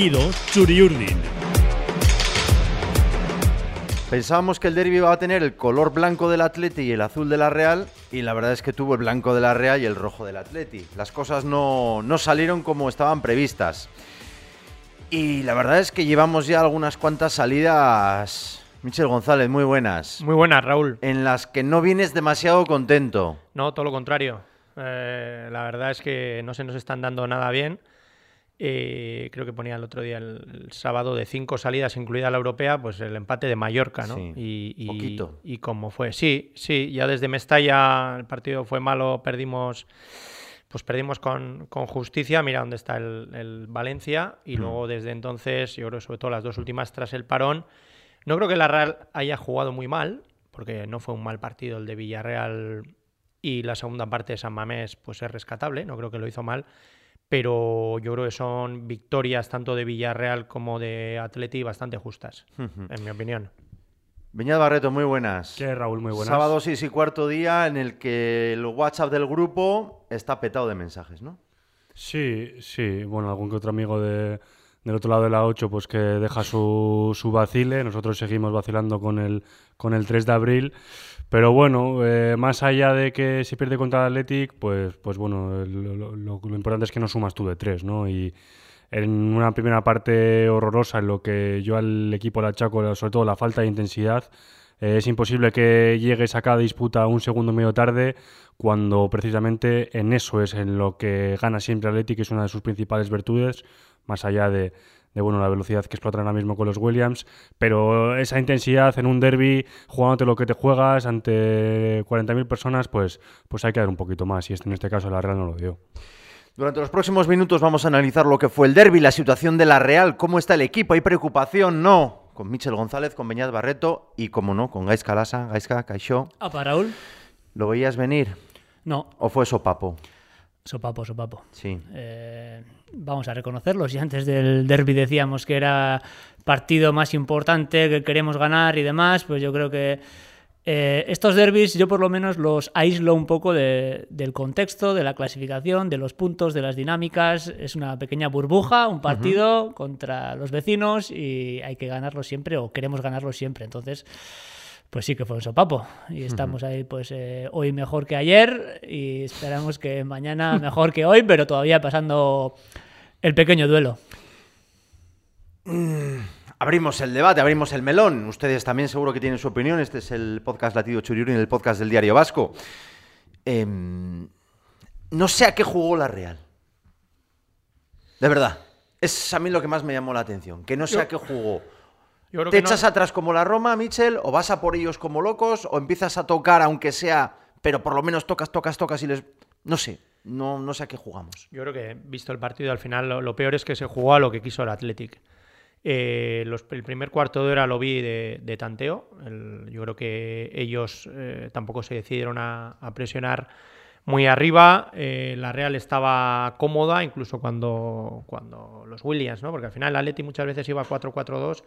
latido Churiurdin. Pensábamos que el derby iba a tener el color blanco del Atleti y el azul de la Real, y la verdad es que tuvo el blanco de la Real y el rojo del Atleti. Las cosas no, no salieron como estaban previstas. Y la verdad es que llevamos ya algunas cuantas salidas, Michel González, muy buenas, Muy buenas, Raúl. en las que no vienes demasiado contento. No, todo lo contrario. Eh, la verdad es que no se nos están dando nada bien. Eh, creo que ponía el otro día, el, el sábado, de cinco salidas, incluida la europea, pues el empate de Mallorca, ¿no? Sí, y, y, poquito. y cómo fue. Sí, sí, ya desde Mestalla el partido fue malo, perdimos pues perdimos con, con justicia, mira dónde está el, el Valencia, y Hmm. luego desde entonces, yo creo sobre todo las dos últimas tras el parón, no creo que la Real haya jugado muy mal, porque no fue un mal partido el de Villarreal y la segunda parte de San Mamés pues es rescatable, no creo que lo hizo mal, pero yo creo que son victorias tanto de Villarreal como de Atleti bastante justas, en mi opinión. Beñat Barreto, muy buenas. ¿Qué, Raúl? Muy buenas. Sábado 6 y cuarto día en el que el WhatsApp del grupo está petado de mensajes, ¿no? Sí, sí. Bueno, algún que otro amigo de, del otro lado de la 8 pues que deja su, su vacile. Nosotros seguimos vacilando con el, con el 3 de abril. Pero bueno, eh, más allá de que se pierde contra el Athletic, pues, pues bueno, lo, importante es que no sumas tú de 3, ¿no? Y en una primera parte horrorosa en lo que yo al equipo le achaco, sobre todo la falta de intensidad, eh, es imposible que llegues a cada disputa un segundo medio tarde cuando precisamente en eso es en lo que gana siempre Athletic, que es una de sus principales virtudes, más allá de, de, bueno, la velocidad que explotan ahora mismo con los Williams, pero esa intensidad en un derby, jugándote lo que te juegas ante 40.000 personas, pues, pues hay que dar un poquito más, y este, en este caso la Real no lo dio. Durante los próximos minutos vamos a analizar lo que fue el derby, la situación de la Real, cómo está el equipo, hay preocupación, no. Con Michel González, con Beñat Barreto y, como no, con Gaisca Lasa, Gaisca, Caixó. ¿Apa, Raúl? ¿Lo veías venir No, o fue sopapo? sopapo, sopapo. Sí. Eh, vamos a reconocerlo. Si antes del derby decíamos que era partido más importante, que queremos ganar y demás, pues yo creo que eh, estos derbis yo por lo menos los aíslo un poco de- del contexto, de la clasificación, de los puntos, de las dinámicas. Es una pequeña burbuja, un partido contra los vecinos y hay que ganarlo siempre o queremos ganarlo siempre. Entonces, pues sí que fue un sopapo. Y estamos ahí, pues eh, hoy mejor que ayer y esperamos que mañana mejor que hoy, pero todavía pasando el pequeño duelo. Abrimos el debate, abrimos el melón. Ustedes también seguro que tienen su opinión. Este es el podcast Latido Churiuri, el podcast del Diario Vasco. Em, no sé a qué jugó la Real. De verdad. Es a mí lo que más me llamó la atención. Que no sé a qué jugó. Yo creo ¿Te que no- echas atrás como la Roma, Michel? ¿O vas a por ellos como locos? ¿O empiezas a tocar, aunque sea, pero por lo menos tocas, tocas, tocas y les... No sé, no, no sé a qué jugamos. Yo creo que, visto el partido, al final lo, lo peor es que se jugó a lo que quiso el Athletic. Eh, los- el primer cuarto de hora lo vi de, de tanteo. El- yo creo que ellos eh, tampoco se decidieron a, a presionar muy arriba. Eh, la Real estaba cómoda, incluso cuando, cuando los Williams, ¿no? porque al final el Athletic muchas veces iba 4-4-2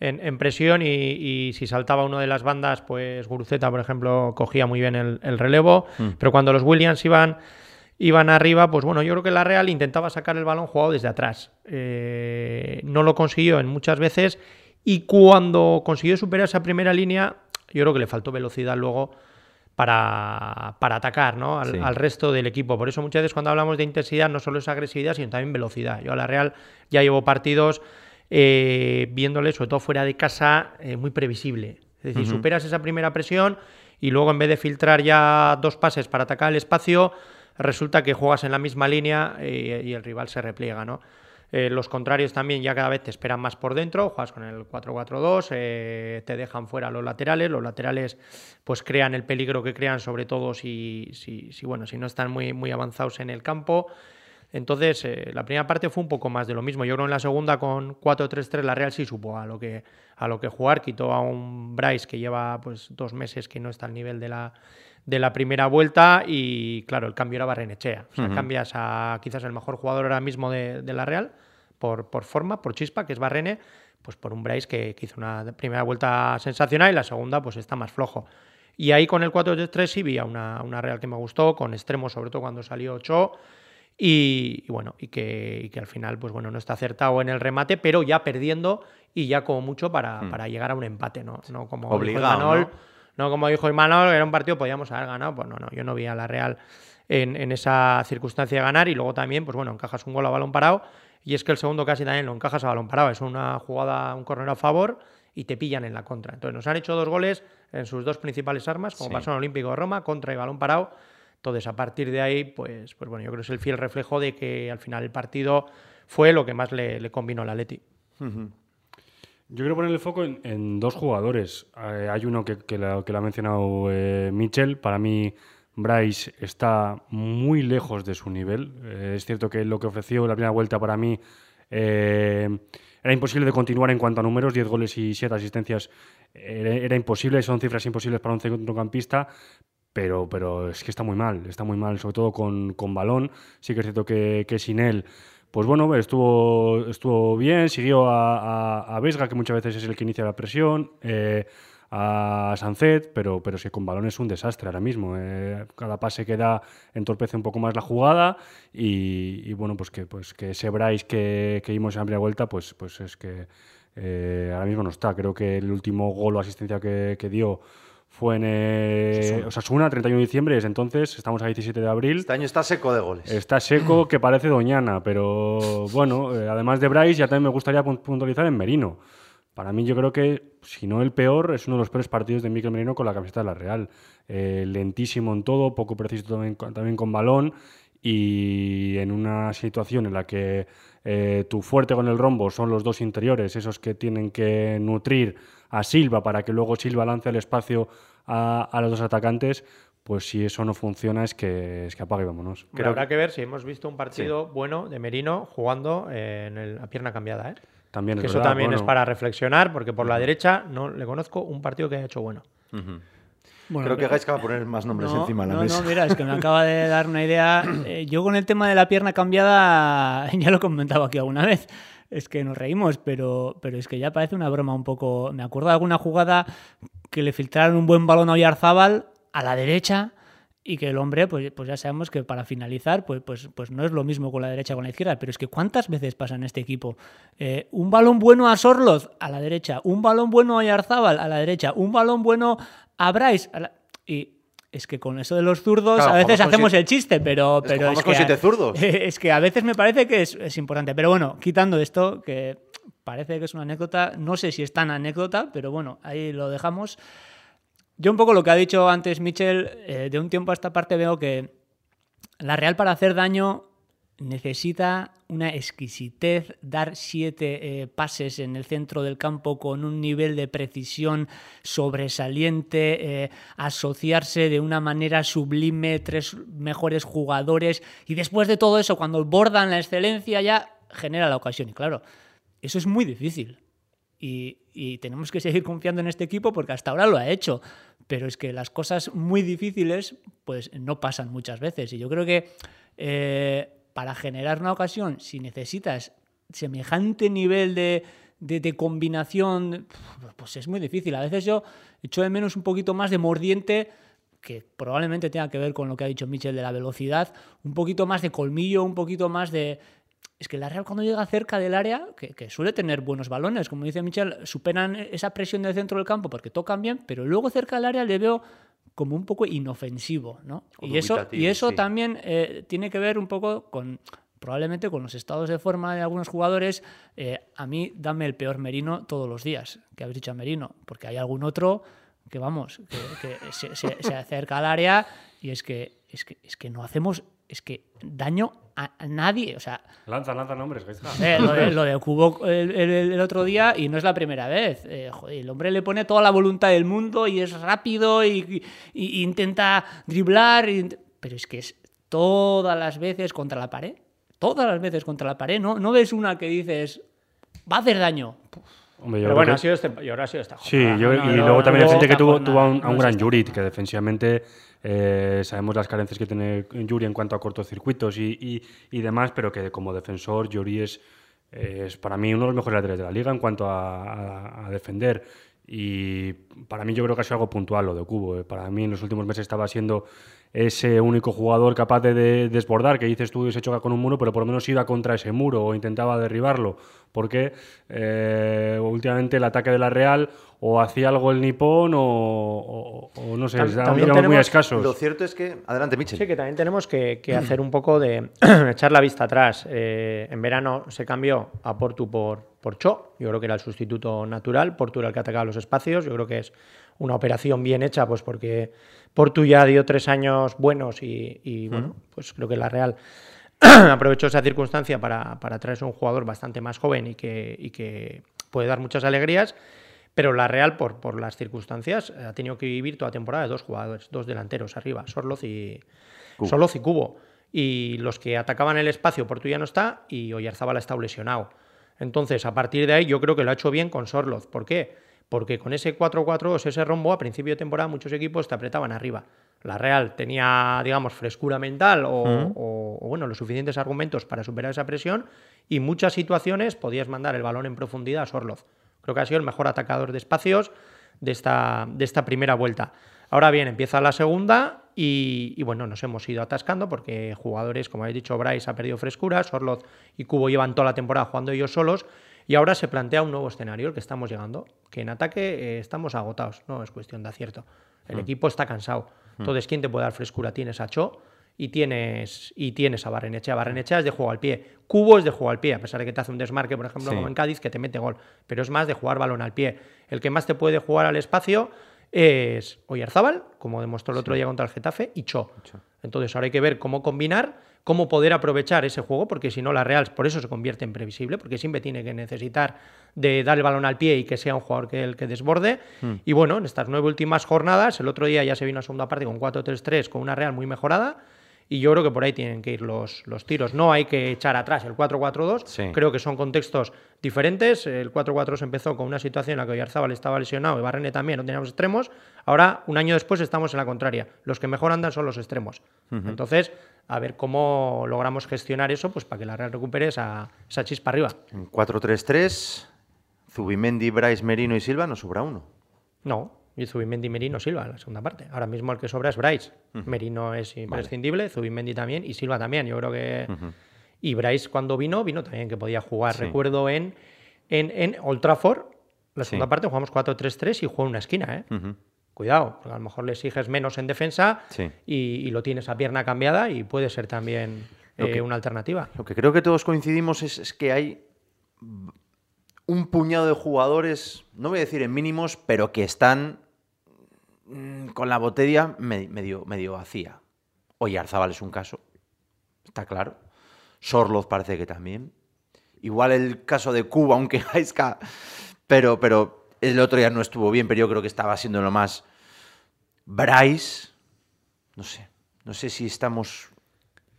en, en presión y, y si saltaba uno de las bandas, pues Guruceta, por ejemplo, cogía muy bien el, el relevo. Pero cuando los Williams iban iban arriba, pues bueno, yo creo que la Real intentaba sacar el balón jugado desde atrás. Eh, no lo consiguió en muchas veces y cuando consiguió superar esa primera línea, yo creo que le faltó velocidad luego para, para atacar ¿no? al, Sí. al resto del equipo. Por eso muchas veces cuando hablamos de intensidad no solo es agresividad, sino también velocidad. Yo a la Real ya llevo partidos eh, viéndole, sobre todo fuera de casa, eh, muy previsible. Es decir, superas esa primera presión y luego en vez de filtrar ya dos pases para atacar el espacio, resulta que juegas en la misma línea eh, y el rival se repliega, ¿no? Eh, los contrarios también ya cada vez te esperan más por dentro, juegas con el 4-4-2, eh, te dejan fuera los laterales, los laterales pues crean el peligro que crean, sobre todo si, si, si, bueno, si no están muy, muy avanzados en el campo. Entonces, eh, la primera parte fue un poco más de lo mismo. Yo creo en la segunda con 4-3-3 la Real sí supo a lo que, a lo que jugar. Quitó a un Bryce que lleva pues dos meses que no está al nivel de la, de la primera vuelta y claro, el cambio era Barrenechea. O sea, cambias a quizás el mejor jugador ahora mismo de, de la Real por, por forma, por chispa, que es Barrene, pues por un Bryce que, que hizo una primera vuelta sensacional y la segunda pues está más flojo. Y ahí con el 4-3 sí vi a una, una Real que me gustó, con extremos, sobre todo cuando salió Ocho Y, bueno, y que, al final, pues bueno, no está acertado en el remate, pero ya perdiendo y ya como mucho para, hmm. para llegar a un empate, ¿no? No como Obligado, dijo ¿no? como dijo Imanol, era un partido podíamos haber ganado. Pues no, no, yo no vi a la Real en, esa circunstancia de ganar. Y luego también, pues bueno, encajas un gol a balón parado. Y es que el segundo casi también lo encajas a balón parado. Es una jugada, un corner a favor y te pillan en la contra. Entonces nos han hecho dos goles en sus dos principales armas, como pasó en el Olímpico de Roma, contra y balón parado. Entonces, a partir de ahí, pues, pues bueno, yo creo que es el fiel reflejo de que al final el partido fue lo que más le, le combinó al Atleti. Yo quiero poner el foco en, dos jugadores. Eh, hay uno que, lo, ha mencionado eh, Mitchell. Para mí, Bryce está muy lejos de su nivel. Eh, es cierto que lo que ofreció la primera vuelta para mí era imposible de continuar en cuanto a números. 10 goles y 7 asistencias era imposible. Son cifras imposibles para un centrocampista pero, pero es que está muy mal, está muy mal, sobre todo con, con balón. Sí que es cierto que, que, sin él, pues bueno, estuvo, estuvo bien, siguió a, a, Vesga, que muchas veces es el que inicia la presión, eh, a Sancet, pero, pero sí, con balón es un desastre ahora mismo. Eh, cada pase que da entorpece un poco más la jugada y, bueno, pues que, pues que ese Bryce que, que vimos en la primera vuelta, pues, pues es que eh, ahora mismo no está. Creo que el último gol o asistencia que, que dio fue en eh, Osasuna, 31 de diciembre, es entonces, estamos a 17 de abril. Este año está seco de goles. Está seco que parece Doñana, pero bueno, eh, además de Bryce, ya también me gustaría puntualizar en Merino. Para mí yo creo que, si no el peor, es uno de los peores partidos de Miquel Merino con la camiseta de la Real. Eh, lentísimo en todo, poco preciso también, también, con balón y en una situación en la que eh, tu fuerte con el rombo son los dos interiores, esos que tienen que nutrir a Silva para que luego Silva lance el espacio a, los dos atacantes, pues si eso no funciona es que, es que apague vámonos. Pero habrá que ver si hemos visto un partido bueno de Merino jugando en la pierna cambiada. ¿eh? También que eso también es para reflexionar, porque por la derecha no le conozco un partido que haya hecho bueno. Creo que hagáis que va a poner más nombres encima de la mesa. No, mira, es que me acaba de dar una idea. Eh, yo con el tema de la pierna cambiada, ya lo he comentado aquí alguna vez es que nos reímos, pero, pero es que ya parece una broma un poco. Me acuerdo de alguna jugada que le filtraron un buen balón a Oyarzábal a la derecha y que el hombre, pues, pues ya sabemos que para finalizar, pues, pues, pues no es lo mismo con la derecha que con la izquierda, pero es que ¿cuántas veces pasa en este equipo? Eh, un balón bueno a Sorloz a la derecha, un balón bueno a Oyarzábal a la derecha, un balón bueno a Bryce y es que con eso de los zurdos a veces hacemos el chiste, pero, pero es, que, siete zurdos. es que a veces me parece que es, importante. Pero bueno, quitando esto, que parece que es una anécdota, no sé si es tan anécdota, pero bueno, ahí lo dejamos. Yo un poco lo que ha dicho antes Michel, eh, de un tiempo a esta parte veo que la Real para hacer daño necesita una exquisitez, dar siete eh, pases en el centro del campo con un nivel de precisión sobresaliente, eh, asociarse de una manera sublime, tres mejores jugadores y después de todo eso, cuando bordan la excelencia ya genera la ocasión. Y claro, eso es muy difícil. Y, tenemos que seguir confiando en este equipo porque hasta ahora lo ha hecho. Pero es que las cosas muy difíciles pues no pasan muchas veces. Y yo creo que eh, para generar una ocasión, si necesitas semejante nivel de, combinación, pues es muy difícil. A veces yo echo de menos un poquito más de mordiente, que probablemente tenga que ver con lo que ha dicho Michel de la velocidad, un poquito más de colmillo, un poquito más de... Es que la Real cuando llega cerca del área, que, que suele tener buenos balones, como dice Michel, superan esa presión del centro del campo porque tocan bien, pero luego cerca del área le veo como un poco inofensivo, ¿no? Y eso, y eso también eh, tiene que ver un poco con probablemente con los estados de forma de algunos jugadores. Eh, a mí dame el peor Merino todos los días, que habéis dicho a Merino, porque hay algún otro que vamos, que, se, acerca al área y es que, es que, es que no hacemos, es que daño a, nadie. O sea, lanza, lanza nombres. Eh, lo, de, lo de Cubo el, otro día, y no es la primera vez. Eh, el hombre le pone toda la voluntad del mundo y es rápido y, intenta driblar, pero es que es todas las veces contra la pared. Todas las veces contra la pared. No, no ves una que dices, va a hacer daño. Pero bueno, ha sido este, y ahora ha sido esta Sí, y luego también hay gente que tuvo, tuvo a un, gran Jurid, que defensivamente eh, sabemos las carencias que tiene Yuri en cuanto a cortocircuitos y, y, demás, pero que como defensor Yuri es, es, para mí uno de los mejores laterales de la liga en cuanto a, defender. Y para mí yo creo que ha sido algo puntual lo de Cubo. Eh. Para mí en los últimos meses estaba siendo ese único jugador capaz de, desbordar, que dices tú se choca con un muro, pero por lo menos iba contra ese muro o intentaba derribarlo, porque eh, últimamente el ataque de la Real o hacía algo el nipón o, no sé, también tenemos, muy escasos. Lo cierto es que, adelante Michel. Sí, que también tenemos que, hacer un poco de echar la vista atrás. Eh, en verano se cambió a Portu por, por Cho, yo creo que era el sustituto natural, Portu era el que atacaba los espacios, yo creo que es una operación bien hecha, pues porque Portu ya dio tres años buenos y, bueno, pues creo que la Real aprovechó esa circunstancia para, para traerse un jugador bastante más joven y que, que puede dar muchas alegrías. Pero la Real, por, por las circunstancias, ha tenido que vivir toda temporada de dos jugadores, dos delanteros arriba, Sorloz y, Cubo. y Cubo. Y los que atacaban el espacio, Portu ya no está y Oyarzábal ha estado lesionado. Entonces, a partir de ahí, yo creo que lo ha hecho bien con Sorloz. ¿Por qué? Porque con ese 4-4-2, ese rombo, a principio de temporada muchos equipos te apretaban arriba. La Real tenía, digamos, frescura mental o, bueno, los suficientes argumentos para superar esa presión y muchas situaciones podías mandar el balón en profundidad a Sorloz. Creo que ha sido el mejor atacador de espacios de esta, de esta primera vuelta. Ahora bien, empieza la segunda y, bueno, nos hemos ido atascando porque jugadores, como habéis dicho, Bryce ha perdido frescura, Sorloz y Cubo llevan toda la temporada jugando ellos solos y ahora se plantea un nuevo escenario, el que estamos llegando, que en ataque eh, estamos agotados, no es cuestión de acierto. El mm. equipo está cansado. Mm. Entonces, ¿quién te puede dar frescura? Tienes a Cho y tienes, y tienes a Barrenechea. Barrenechea es de juego al pie. Cubo es de juego al pie, a pesar de que te hace un desmarque, por ejemplo, como en Cádiz, que te mete gol. Pero es más de jugar balón al pie. El que más te puede jugar al espacio es Oyarzábal, como demostró el otro día contra el Getafe, y Cho. Entonces ahora hay que ver cómo combinar cómo poder aprovechar ese juego, porque si no la Real por eso se convierte en previsible, porque siempre tiene que necesitar de dar el balón al pie y que sea un jugador que el que desborde. Hmm. Y bueno, en estas nueve últimas jornadas, el otro día ya se vino a segunda parte con 4-3-3, con una Real muy mejorada. Y yo creo que por ahí tienen que ir los, los tiros. No hay que echar atrás el 4-4-2. Creo que son contextos diferentes. El 4-4 se empezó con una situación en la que Oyarzábal estaba lesionado y Barrene también, no teníamos extremos. Ahora, un año después, estamos en la contraria. Los que mejor andan son los extremos. Entonces, a ver cómo logramos gestionar eso pues para que la Real recupere esa, esa chispa arriba. En 4-3-3, Zubimendi, Bryce, Merino y Silva, ¿no sobra uno? No, y Zubimendi, Merino, Silva la segunda parte. Ahora mismo el que sobra es Bryce. Merino es imprescindible, Zubimendi también y Silva también. Yo creo que... Y Bryce cuando vino, vino también que podía jugar. Recuerdo en, en, en Old Trafford, la segunda parte jugamos 4-3-3 y jugó en una esquina, ¿eh? Cuidado, porque a lo mejor le exiges menos en defensa y, lo tienes a pierna cambiada y puede ser también eh, una alternativa. Lo que creo que todos coincidimos es, que hay un puñado de jugadores, no voy a decir en mínimos, pero que están mm, con la botella medio, medio vacía. Arzabal es un caso, está claro. Sorloz parece que también. Igual el caso de Cuba, aunque Haiska, pero, pero el otro día no estuvo bien, pero yo creo que estaba siendo lo más. Bryce, no sé, no sé si estamos.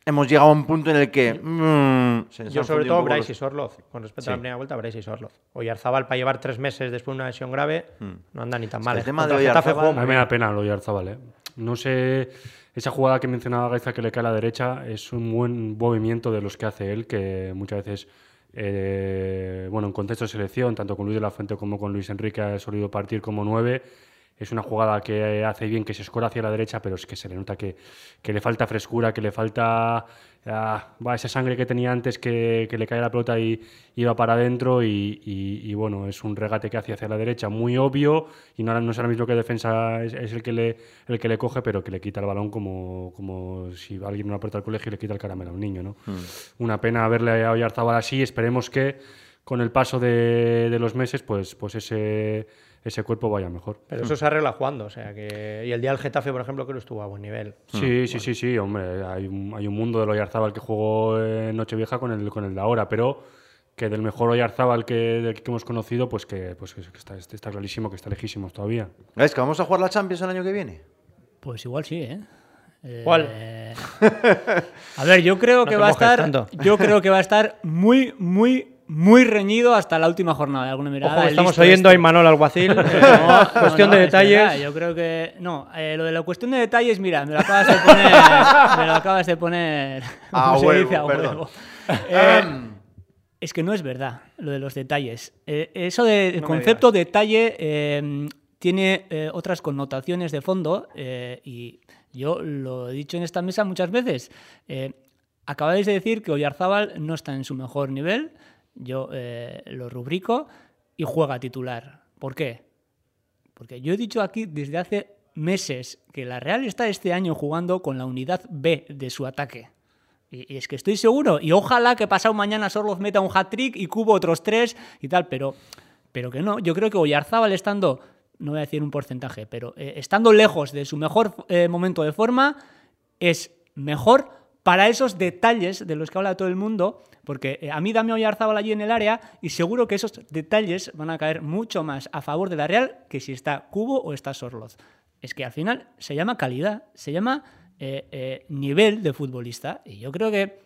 Hemos llegado a un punto en el que. Mm, yo, sobre todo, Bryce y Sorloz. Con respecto a la primera vuelta, Bryce y Sorloz. Oyarzábal, para llevar tres meses después de una lesión grave, mm. no anda ni tan mal. El tema de Oyarzábal. A mí me da pena lo Oyarzábal, ¿eh? No sé. Esa jugada que mencionaba Gaiza que le cae a la derecha es un buen movimiento de los que hace él, que muchas veces eh, bueno, en contexto de selección, tanto con Luis de la Fuente como con Luis Enrique ha solido partir como nueve. Es una jugada que hace bien, que se escora hacia la derecha, pero es que se le nota que, que le falta frescura, que le falta ah, va, esa sangre que tenía antes que, le cae la pelota y iba para adentro. Y, bueno, es un regate que hace hacia la derecha muy obvio. Y no, no es ahora mismo que defensa es, el, que le, el que le coge, pero que le quita el balón como, como si alguien en una puerta del colegio y le quita el caramelo a un niño. ¿no? Hmm. Una pena verle a Oyarzabal así. Esperemos que con el paso de, de los meses, pues, pues ese ese cuerpo vaya mejor. Pero eso se arregla jugando, o sea que... Y el día del Getafe, por ejemplo, creo que estuvo a buen nivel. Sí, mm. sí, sí, sí, hombre, hay un, hay un mundo del Oyarzábal que jugó en Nochevieja con el, con el de ahora, pero que del mejor Oyarzábal que, que hemos conocido, pues que, pues que está, está, clarísimo que está lejísimos todavía. ¿Es que vamos a jugar la Champions el año que viene? Pues igual sí, ¿eh? ¿Cuál? Eh, a ver, yo creo que va a estar. Yo creo que va a estar muy, muy, muy reñido hasta la última jornada. de Alguna mirada, estamos oyendo este. a Imanol Alguacil. cuestión de detalles. yo creo que. No, eh, lo de la cuestión de detalles, mira, me lo acabas de poner. me lo acabas de poner. Ah, huevo, eh, es que no es verdad lo de los detalles. Eh, eso del concepto detalle tiene otras connotaciones de fondo y Yo lo he dicho en esta mesa muchas veces. Eh, acabáis de decir que Oyarzábal no está en su mejor nivel. Yo eh, lo rubrico y juega titular. ¿Por qué? Porque yo he dicho aquí desde hace meses que la Real está este año jugando con la unidad B de su ataque. Y, es que estoy seguro, y ojalá que pasado mañana Sorloz meta un hat-trick y Cubo otros tres y tal, pero, pero que no. Yo creo que Oyarzábal estando, no voy a decir un porcentaje, pero eh, estando lejos de su mejor eh, momento de forma, es mejor para esos detalles de los que habla todo el mundo, porque eh, a mí dame Oyarzábal allí en el área y seguro que esos detalles van a caer mucho más a favor de la Real que si está Cubo o está Sorloz. Es que al final se llama calidad, se llama eh, eh, nivel de futbolista. Y yo creo que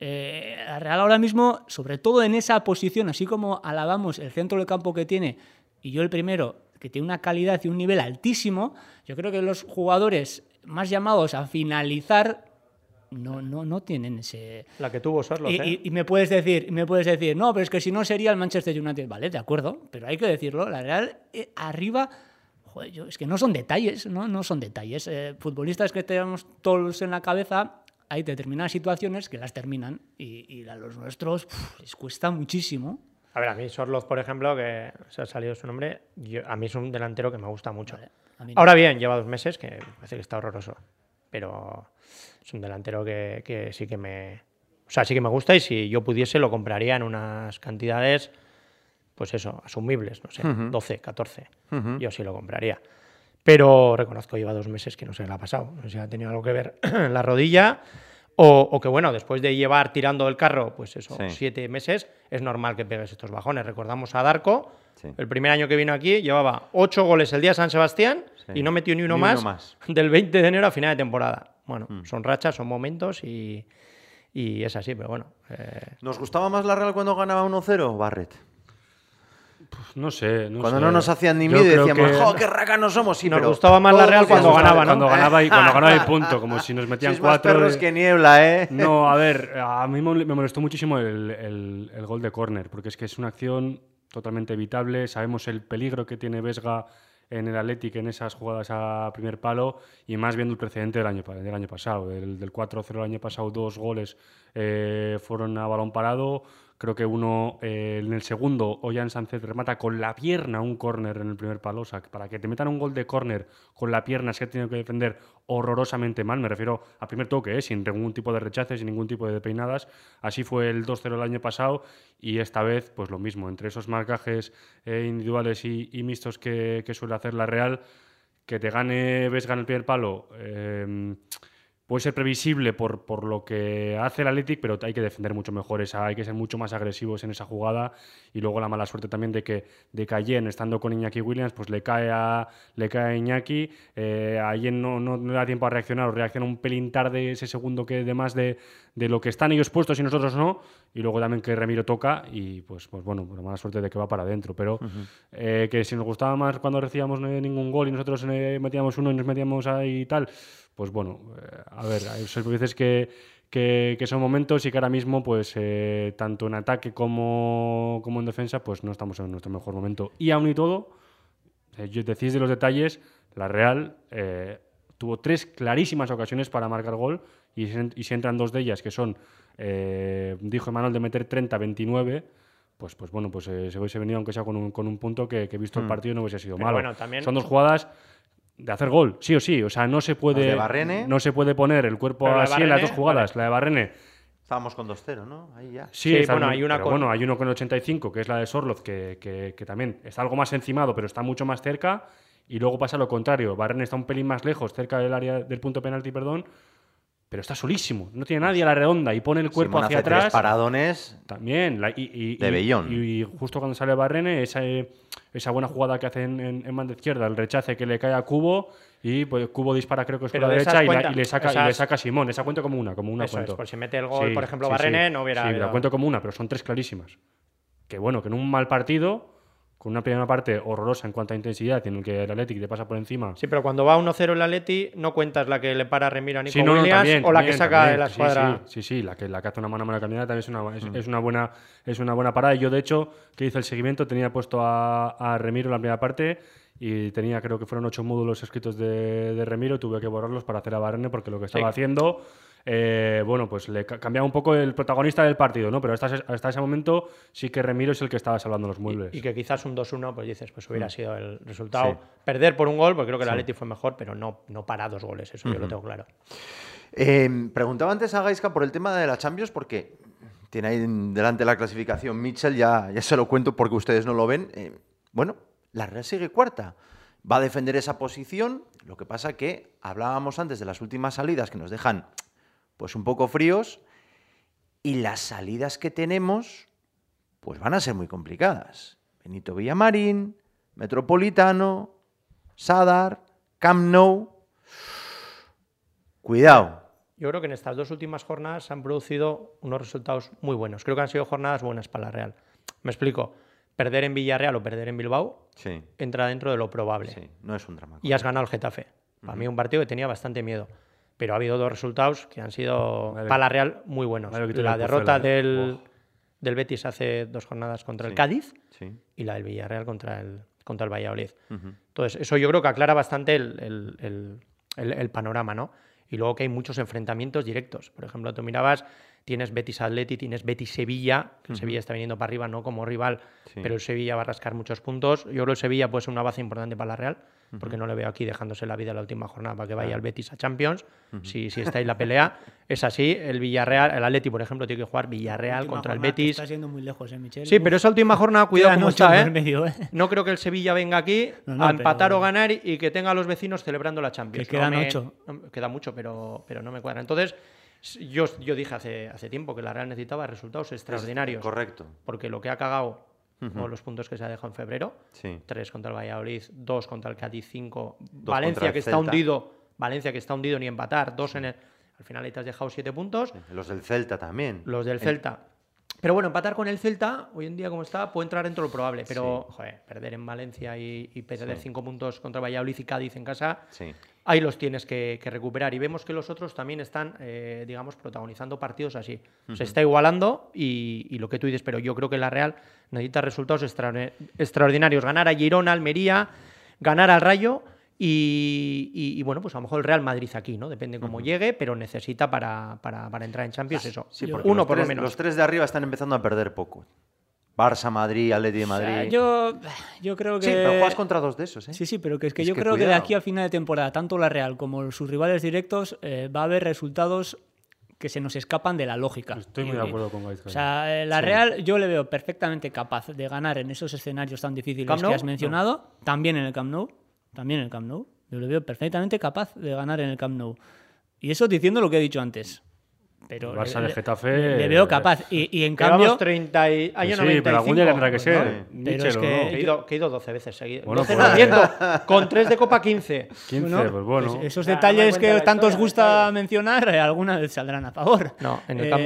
la Real ahora mismo, sobre todo en esa posición, así como alabamos el centro del campo que tiene, y yo el primero, que tiene una calidad y un nivel altísimo, yo creo que los jugadores más llamados a finalizar no, no, no tienen ese. La que tuvo Sorlo. Y, y, me puedes decir, me puedes decir, no, pero es que si no sería el Manchester United. Vale, de acuerdo, pero hay que decirlo. La Real arriba es que no son detalles, no, no son detalles. Eh, futbolistas que tenemos todos en la cabeza, hay determinadas situaciones que las terminan y, a los nuestros les cuesta muchísimo. A ver, a mí Sorloz, por ejemplo, que se ha salido su nombre, a mí es un delantero que me gusta mucho. Ahora bien, lleva dos meses, que parece que está horroroso, pero es un delantero que, que sí que me... O sea, sí que me gusta y si yo pudiese lo compraría en unas cantidades pues eso, asumibles, no sé, 12, 14. Yo sí lo compraría. Pero reconozco, lleva dos meses que no se le ha pasado. No sé si ha tenido algo que ver la rodilla. O, que bueno, después de llevar tirando el carro, pues eso, siete meses, es normal que pegues estos bajones. Recordamos a Darko, el primer año que vino aquí, llevaba ocho goles el día de San Sebastián y no metió ni uno, más, del 20 de enero a final de temporada. Bueno, mm. son rachas, son momentos y, es así, pero bueno. Eh. ¿Nos gustaba más la Real cuando ganaba 1-0, Barret? No sé. cuando no nos hacían ni miedo decíamos, ¡jo, qué no somos! Sí, nos gustaba más la Real cuando ganaba, Cuando ganaba y cuando ganaba y punto, como si nos metían cuatro. Más perros que niebla, ¿eh? No, a ver, a mí me molestó muchísimo el, el, gol de córner, porque es que es una acción totalmente evitable. Sabemos el peligro que tiene Vesga en el Athletic en esas jugadas a primer palo y más viendo el precedente del año, del año pasado. Del, del 4-0 el año pasado, dos goles eh, fueron a balón parado. Creo que uno eh, en el segundo, Ollán Sánchez remata con la pierna un córner en el primer palo. O sea, para que te metan un gol de córner con la pierna se ha tenido que defender horrorosamente mal. Me refiero a primer toque, eh, sin ningún tipo de rechaces, sin ningún tipo de peinadas. Así fue el 2-0 el año pasado y esta vez, pues lo mismo. Entre esos marcajes eh, individuales y, mixtos que, suele hacer la Real, que te gane Vesga en el primer palo puede ser previsible por, por, lo que hace el Athletic, pero hay que defender mucho mejor esa, hay que ser mucho más agresivos en esa jugada. Y luego la mala suerte también de que de Cayen estando con Iñaki Williams pues le cae a le cae a Iñaki. Eh, no, no, no, da tiempo a reaccionar o reacciona un pelín tarde ese segundo que de más de, de, lo que están ellos puestos y nosotros no y luego también que Remiro toca y pues, pues bueno la mala suerte de que va para adentro pero eh, que si nos gustaba más cuando recibíamos ningún gol y nosotros eh, metíamos uno y nos metíamos ahí y tal pues bueno, eh, a ver, hay veces que, que, son momentos y que ahora mismo, pues eh, tanto en ataque como, como, en defensa, pues no estamos en nuestro mejor momento. Y aún y todo, eh, decís de los detalles, la Real tuvo tres clarísimas ocasiones para marcar gol y, y si entran dos de ellas, que son, dijo Emanuel, de meter 30-29, pues, pues bueno, pues se hubiese venido aunque sea con un, con un punto que, que visto el mm. partido no hubiese sido malo. Son dos jugadas de hacer gol, sí o sí. O sea, no se puede, no se puede poner el cuerpo así en las dos jugadas. La de Barrene. Estábamos con 2-0, ¿no? Ahí ya. Sí, bueno, hay una con... bueno, hay uno con 85, que es la de Sorloz, que, que, también está algo más encimado, pero está mucho más cerca. Y luego pasa lo contrario. Barrene está un pelín más lejos, cerca del área del punto penalti, perdón pero está solísimo, no tiene nadie a la redonda y pone el cuerpo hacia atrás. Tres paradones. También. y, de Bellón. Y, justo cuando sale Barrene, esa, esa buena jugada que hace en, en, banda izquierda, el rechace que le cae a Cubo y pues Cubo dispara creo que es por la derecha y, le saca, y, le saca, a Simón. Esa cuento como una, como una eso Es, por si mete el gol, por ejemplo, Barrene, no hubiera. Sí, la cuento como una, pero son tres clarísimas. Que bueno, que en un mal partido con una primera parte horrorosa en cuanto a intensidad, en el que el Athletic le pasa por encima. Sí, pero cuando va 1-0 el Atleti, no cuentas la que le para Remiro a Nico Sí, no, no, Williams también, o la que también, saca también. de la escuadra. Sí, sí, sí, la que, la que hace una mano a mano caminada también es una, es, Mm. es una buena, es una buena parada. Yo, de hecho, que hice el seguimiento, tenía puesto a, a Remiro en la primera parte y tenía, creo que fueron ocho módulos escritos de, de Remiro, tuve que borrarlos para hacer a Barrene porque lo que estaba Sí. haciendo, eh, bueno, pues le ca- cambiaba un poco el protagonista del partido, ¿no? Pero hasta, ese- hasta ese momento sí que Remiro es el que estaba salvando los muebles. Y que quizás un 2-1, pues dices, pues hubiera sido el resultado. Mm. Sí. Perder por un gol, porque creo que el Atleti fue mejor, pero no, no para dos goles, eso yo lo tengo claro. Eh, preguntaba antes a Gaisca por el tema de la Champions, porque tiene ahí delante la clasificación Mitchell, ya, ya se lo cuento porque ustedes no lo ven. Eh, bueno, la Real sigue cuarta. Va a defender esa posición. Lo que pasa que hablábamos antes de las últimas salidas que nos dejan pues un poco fríos y las salidas que tenemos pues van a ser muy complicadas. Benito Villamarín, Metropolitano, Sadar, Camp Nou. Cuidado. Yo creo que en estas dos últimas jornadas se han producido unos resultados muy buenos. Creo que han sido jornadas buenas para la Real. Me explico. Perder en Villarreal o perder en Bilbao Sí, entra dentro de lo probable. sí, no es un drama. Y has ganado el Getafe. Para mí un partido que tenía bastante miedo. Pero ha habido dos resultados que han sido Vale. para la Real muy buenos. Vale, La derrota del, Oh. del Betis hace dos jornadas contra el. Cádiz Sí. y la del Villarreal contra el, contra el Valladolid. Entonces, eso yo creo que aclara bastante el, el- el- el- el panorama, ¿no? Y luego que hay muchos enfrentamientos directos. Por ejemplo, tú mirabas, tienes Betis Atleti, tienes Betis Sevilla, que el Sevilla está viniendo para arriba, no como rival, Sí. pero el Sevilla va a rascar muchos puntos. Yo creo que el Sevilla puede ser una base importante para la Real, porque no le veo aquí dejándose la vida en la última jornada para que vaya al Betis a Champions. si, si está ahí la pelea, es así. El Villarreal, el Atleti, por ejemplo, tiene que jugar Villarreal contra el Betis. Está siendo muy lejos, ¿eh, Michel? Sí, pero esa última jornada, cuidado cómo está, ¿eh? medio, ¿eh? No creo que el Sevilla venga aquí No, no, a empatar pero- o ganar y, que tenga a los vecinos celebrando la Champions. Que quedan No me- ocho. queda mucho, pero, pero no me cuadra. Entonces, yo, yo dije hace, hace tiempo que la Real necesitaba resultados extraordinarios. Correcto. Porque lo que ha cagado, o los puntos que se ha dejado en febrero, Sí. tres contra el Valladolid, dos contra el Cádiz, cinco. Valencia que está hundido, Valencia que está hundido ni empatar, dos en el. Al final ahí te has dejado siete puntos. Los del Celta también. Los del El- Celta. Pero bueno, empatar con el Celta, hoy en día como está, puede entrar dentro de lo probable. Pero, joder, perder en Valencia y, y perder cinco puntos contra Valladolid y Cádiz en casa, Sí. Ahí los tienes que, que recuperar. Y vemos que los otros también están, eh, digamos, protagonizando partidos así. Se está igualando y, y lo que tú dices, pero yo creo que la Real necesita resultados extraordi- extraordinarios. Ganar a Girona, Almería, ganar al Rayo y, y- y, bueno, pues a lo mejor el Real Madrid aquí, ¿no? Depende cómo llegue, pero necesita para, para- para entrar en Champions eso. Sí, Uno los por lo menos. Los tres de arriba están empezando a perder poco. Barça, Madrid, Atleti de O Madrid. sea, yo, yo creo que. Sí, pero juegas contra dos de esos, ¿eh? Sí, sí, pero que es que Es yo que creo que de cuidado. aquí al final de temporada, tanto la Real como sus rivales directos, eh, va a haber resultados que se nos escapan de la lógica. Estoy muy de acuerdo con Gaizka. O sea, eh, la Real yo le veo perfectamente capaz de ganar en esos escenarios tan difíciles ¿Camp Nou? que has mencionado, también en el Camp Nou, también en el Camp Nou. Yo le veo perfectamente capaz de ganar en el Camp Nou. Y eso diciendo lo que he dicho antes. Pero El Barça le, Getafe, le- le veo eh, capaz. Y, y en cambio, 30 y... Año sí, pero algún día 95, tendrá que pues, ser. ¿no? Pero es ¿o que- he, ido, que he ido 12 veces seguidas. Bueno, 12 pues- miento, con 3 de Copa 15. 15, bueno, pues bueno. es- esos detalles que tanto os gusta mencionar, eh, alguna vez saldrán a favor. No, en el no.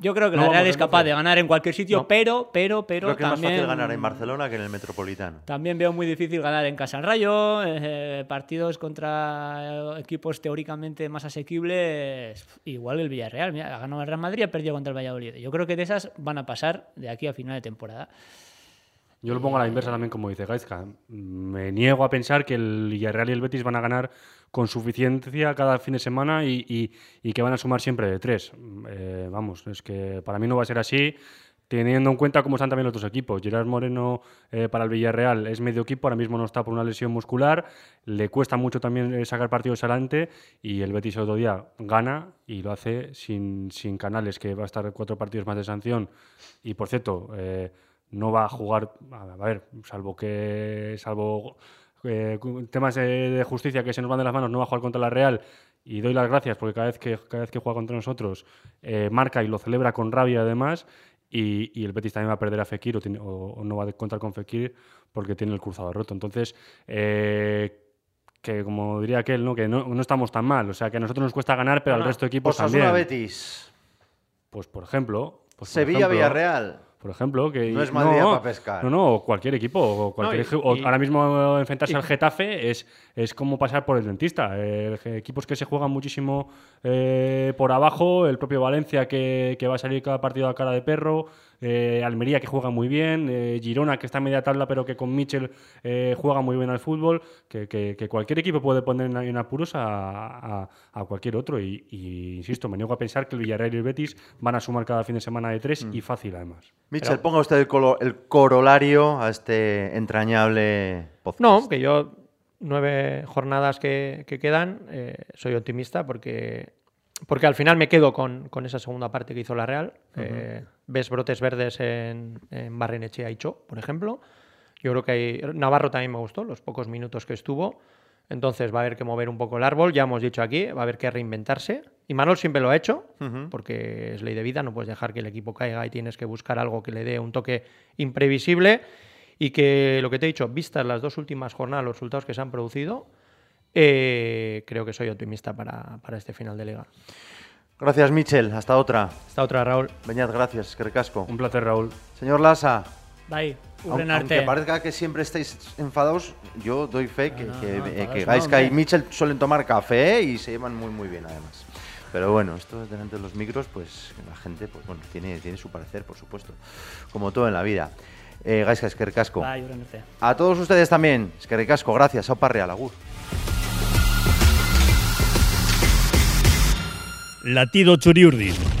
Eh, Yo creo que No la Real es capaz de ganar en cualquier sitio, No. pero, pero, pero Creo que es más fácil ganar en Barcelona que en el Metropolitano. también veo muy difícil ganar en Casa Rayo, eh, partidos contra eh, equipos teóricamente más asequibles, igual el Villarreal, mira, ha ganado el Real Madrid y ha perdido contra el Valladolid. Yo creo que de esas van a pasar de aquí a final de temporada. Yo lo pongo a la inversa también, como dice Gaizka. Me niego a pensar que el Villarreal y el Betis van a ganar con suficiencia cada fin de semana y, y- y que van a sumar siempre de tres. Eh, vamos, es que para mí no va a ser así, teniendo en cuenta cómo están también los otros equipos. Gerard Moreno eh, para el Villarreal es medio equipo, ahora mismo no está por una lesión muscular, le cuesta mucho también eh, sacar partidos adelante y el Betis el otro día gana y lo hace sin, sin canales, que va a estar cuatro partidos más de sanción. Y por cierto, no va a jugar, a ver, salvo que, salvo eh, temas de, de justicia que se nos van de las manos, no va a jugar contra la Real. Y doy las gracias porque cada vez que, cada vez que juega contra nosotros eh, marca y lo celebra con rabia además. Y, y el Betis también va a perder a Fekir o, tiene- o- o no va a contar con Fekir porque tiene el cruzado roto. Entonces, eh, que como diría aquel, ¿no? que no, no estamos tan mal. O sea, que a nosotros nos cuesta ganar, pero al resto de equipos Osasuna también. Betis. Pues por ejemplo. pues, por Sevilla ejemplo, Villarreal. Por ejemplo. Que, No es mal día para pescar. No, no, cualquier equipo. O cualquier y- eji- o y- ahora mismo enfrentarse al Getafe es, es como pasar por el dentista. Eh, equipos que se juegan muchísimo eh, por abajo, el propio Valencia que, que va a salir cada partido a cara de perro, eh, Almería que juega muy bien, eh, Girona que está a media tabla pero que con Mitchell eh, juega muy bien al fútbol, que, que- que cualquier equipo puede poner en, apuros a, a- a cualquier otro. Y, y, insisto, me niego a pensar que el Villarreal y el Betis van a sumar cada fin de semana de tres y fácil además. Michel, ponga usted el, colo- el corolario a este entrañable podcast. No, que yo nueve jornadas que, que quedan, eh, soy optimista porque, porque al final me quedo con, con esa segunda parte que hizo la Real. Eh, ves brotes verdes en, en Barrenechea y Cho, por ejemplo. Yo creo que hay, Navarro también me gustó, los pocos minutos que estuvo. Entonces va a haber que mover un poco el árbol, ya hemos dicho aquí, va a haber que reinventarse. Y Manol siempre lo ha hecho, porque es ley de vida, no puedes dejar que el equipo caiga y tienes que buscar algo que le dé un toque imprevisible. Y que lo que te he dicho, vistas las dos últimas jornadas, los resultados que se han producido, eh, creo que soy optimista para, para este final de liga. Gracias, Michel. Hasta otra. Esta otra, Raúl. Beñat, gracias. Que recasco. Un placer, Raúl. Señor Lasa, urren aunque arte. parezca que siempre estáis enfadados, yo doy fe que, no, que, no, eh, no, y. Michel suelen tomar café y se llevan muy muy bien además. Pero bueno, esto delante de los micros, pues la gente pues bueno, tiene, tiene su parecer, por supuesto. Como todo en la vida. Eh, Gaisca, es que recasco. Bai, urren arte. A todos ustedes también, es que recasco, gracias. Aupa Real, agur. Latido Txuriurdin.